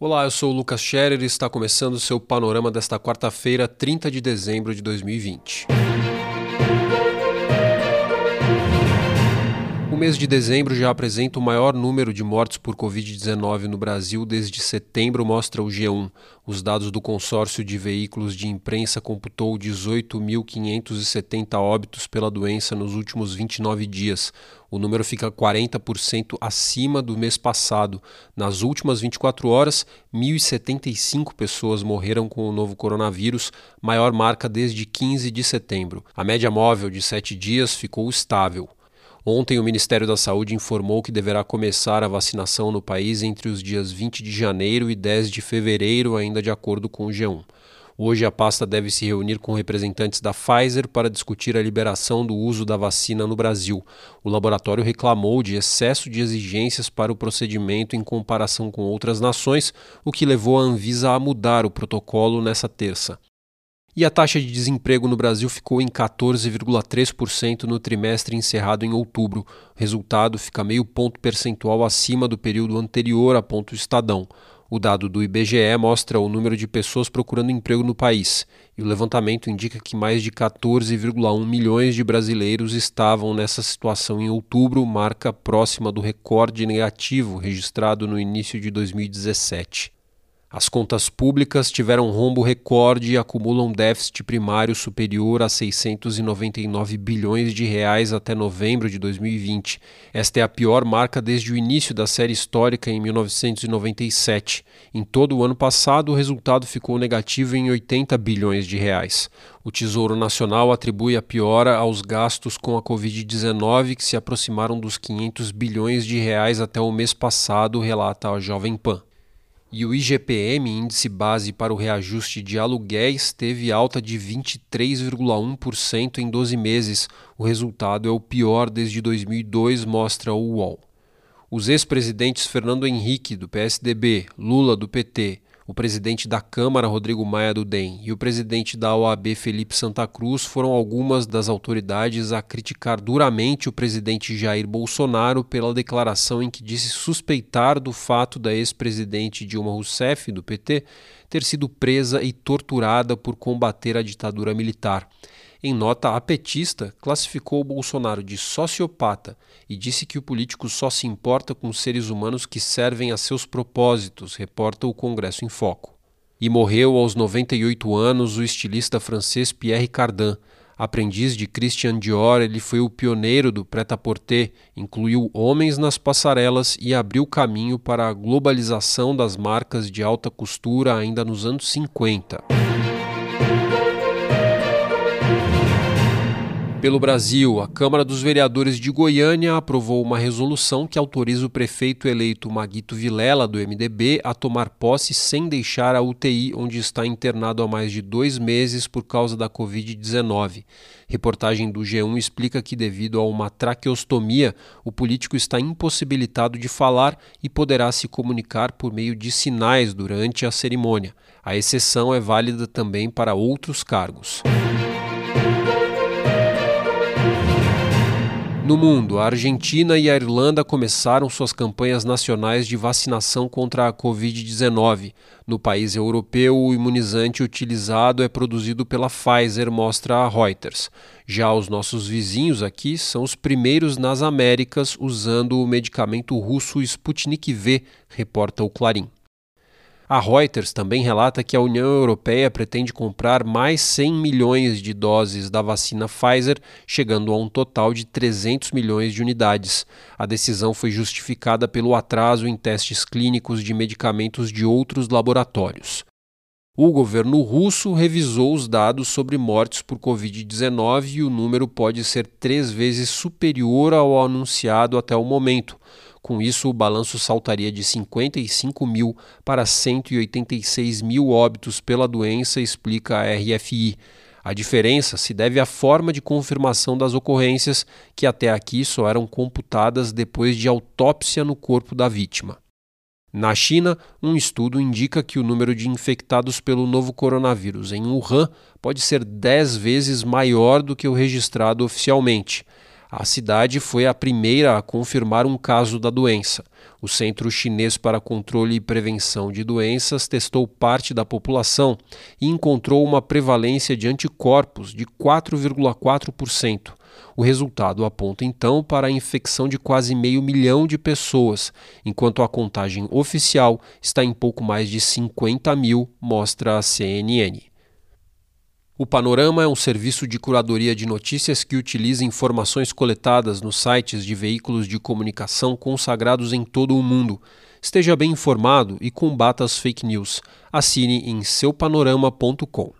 Olá, eu sou o Lucas Scherer e está começando o seu panorama desta quarta-feira, 30 de dezembro de 2020. Mês de dezembro já apresenta o maior número de mortes por Covid-19 no Brasil desde setembro, mostra o G1. Os dados do consórcio de veículos de imprensa computou 18.570 óbitos pela doença nos últimos 29 dias. O número fica 40% acima do mês passado. Nas últimas 24 horas, 1.075 pessoas morreram com o novo coronavírus, maior marca desde 15 de setembro. A média móvel de sete dias ficou estável. Ontem, o Ministério da Saúde informou que deverá começar a vacinação no país entre os dias 20 de janeiro e 10 de fevereiro, ainda de acordo com o G1. Hoje, a pasta deve se reunir com representantes da Pfizer para discutir a liberação do uso da vacina no Brasil. O laboratório reclamou de excesso de exigências para o procedimento em comparação com outras nações, o que levou a Anvisa a mudar o protocolo nessa terça. E a taxa de desemprego no Brasil ficou em 14,3% no trimestre encerrado em outubro. O resultado fica meio ponto percentual acima do período anterior a ponto Estadão. O dado do IBGE mostra o número de pessoas procurando emprego no país, e o levantamento indica que mais de 14,1 milhões de brasileiros estavam nessa situação em outubro, marca próxima do recorde negativo registrado no início de 2017. As contas públicas tiveram rombo recorde e acumulam déficit primário superior a 699 bilhões de reais até novembro de 2020. Esta é a pior marca desde o início da série histórica em 1997. Em todo o ano passado, o resultado ficou negativo em 80 bilhões de reais. O Tesouro Nacional atribui a piora aos gastos com a Covid-19, que se aproximaram dos 500 bilhões de reais até o mês passado, relata a Jovem Pan. E o IGPM, índice base para o reajuste de aluguéis, teve alta de 23,1% em 12 meses. O resultado é o pior desde 2002, mostra o UOL. Os ex-presidentes Fernando Henrique, do PSDB, Lula, do PT, o presidente da Câmara, Rodrigo Maia do DEM, e o presidente da OAB, Felipe Santa Cruz, foram algumas das autoridades a criticar duramente o presidente Jair Bolsonaro pela declaração em que disse suspeitar do fato da ex-presidente Dilma Rousseff, do PT, ter sido presa e torturada por combater a ditadura militar. Em nota, a petista classificou Bolsonaro de sociopata e disse que o político só se importa com seres humanos que servem a seus propósitos, reporta o Congresso em Foco. E morreu aos 98 anos o estilista francês Pierre Cardin. Aprendiz de Christian Dior, ele foi o pioneiro do prêt-à-porter, incluiu homens nas passarelas e abriu caminho para a globalização das marcas de alta costura ainda nos anos 50. Pelo Brasil, a Câmara dos Vereadores de Goiânia aprovou uma resolução que autoriza o prefeito eleito Maguito Vilela, do MDB, a tomar posse sem deixar a UTI, onde está internado há mais de dois meses por causa da Covid-19. Reportagem do G1 explica que, devido a uma traqueostomia, o político está impossibilitado de falar e poderá se comunicar por meio de sinais durante a cerimônia. A exceção é válida também para outros cargos. No mundo, a Argentina e a Irlanda começaram suas campanhas nacionais de vacinação contra a Covid-19. No país europeu, o imunizante utilizado é produzido pela Pfizer, mostra a Reuters. Já os nossos vizinhos aqui são os primeiros nas Américas usando o medicamento russo Sputnik V, reporta o Clarim. A Reuters também relata que a União Europeia pretende comprar mais 100 milhões de doses da vacina Pfizer, chegando a um total de 300 milhões de unidades. A decisão foi justificada pelo atraso em testes clínicos de medicamentos de outros laboratórios. O governo russo revisou os dados sobre mortes por Covid-19 e o número pode ser três vezes superior ao anunciado até o momento. Com isso, o balanço saltaria de 55 mil para 186 mil óbitos pela doença, explica a RFI. A diferença se deve à forma de confirmação das ocorrências, que até aqui só eram computadas depois de autópsia no corpo da vítima. Na China, um estudo indica que o número de infectados pelo novo coronavírus em Wuhan pode ser 10 vezes maior do que o registrado oficialmente. A cidade foi a primeira a confirmar um caso da doença. O Centro Chinês para Controle e Prevenção de Doenças testou parte da população e encontrou uma prevalência de anticorpos de 4,4%. O resultado aponta então para a infecção de quase meio milhão de pessoas, enquanto a contagem oficial está em pouco mais de 50 mil, mostra a CNN. O Panorama é um serviço de curadoria de notícias que utiliza informações coletadas nos sites de veículos de comunicação consagrados em todo o mundo. Esteja bem informado e combata as fake news. Assine em seupanorama.com.